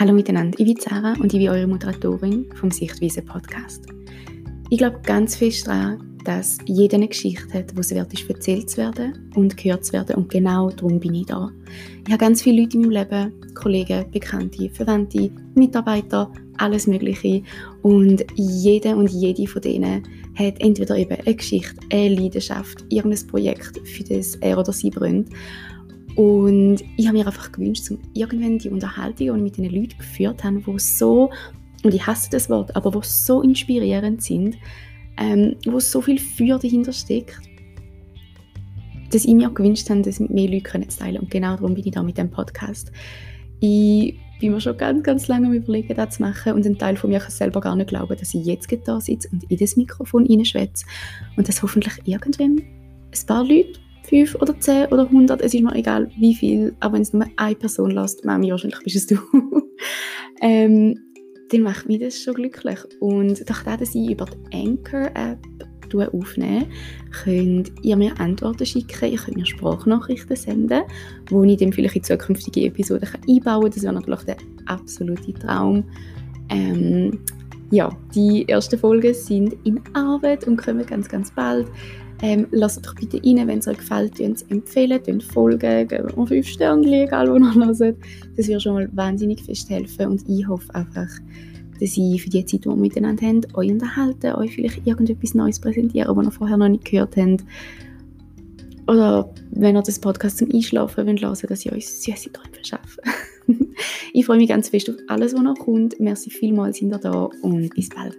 Hallo miteinander, ich bin Sarah und ich bin eure Moderatorin vom Sichtweise Podcast. Ich glaube ganz fest daran, dass jeder eine Geschichte hat, wo es wert ist, erzählt zu werden und gehört zu werden und genau darum bin ich da. Ich habe ganz viele Leute in meinem Leben, Kollegen, Bekannte, Verwandte, Mitarbeiter, alles Mögliche und jeder und jede von denen hat entweder eben eine Geschichte, eine Leidenschaft, irgendein Projekt, für das er oder sie brennt und ich habe mir einfach gewünscht, um irgendwann die Unterhaltungen, die ich mit den Leuten geführt habe, die so, und ich hasse das Wort, aber die so inspirierend sind, ähm, wo so viel Feuer dahinter steckt, dass ich mir gewünscht habe, das mit mehr Leuten zu teilen. Und genau darum bin ich da mit dem Podcast. Ich bin mir schon ganz, ganz lange am überlegen, das zu machen. Und ein Teil von mir kann selber gar nicht glauben, dass ich jetzt da sitze und in das Mikrofon reinschwätze. Und dass hoffentlich irgendwann ein paar Leute fünf oder zehn oder hundert, es ist mir egal wie viel, aber wenn es nur eine Person lässt, Mami, wahrscheinlich bist es du, ähm, dann macht mich das schon glücklich. Und durch das, dass ich über die Anchor-App aufnehme, könnt ihr mir Antworten schicken, ihr könnt mir Sprachnachrichten senden, wo ich dann vielleicht in zukünftige Episoden einbauen kann. Das wäre natürlich der absolute Traum. Ähm, ja, die ersten Folgen sind in Arbeit und kommen ganz, ganz bald. Ähm, lasst doch bitte rein, wenn es euch gefällt, empfehlen, folgen, geben mir 5 Sterne, egal wo ihr hört. Das wird schon mal wahnsinnig fest helfen und ich hoffe einfach, dass ich für die Zeit, die wir miteinander haben, euch unterhalten, euch vielleicht irgendetwas Neues präsentieren, was ihr vorher noch nicht gehört habt. Oder wenn ihr das Podcast zum Einschlafen wollt, hören, dass ich euch süße Träume verschaffe. ich freue mich ganz fest auf alles, was noch kommt. Merci vielmals, sind ihr da und bis bald.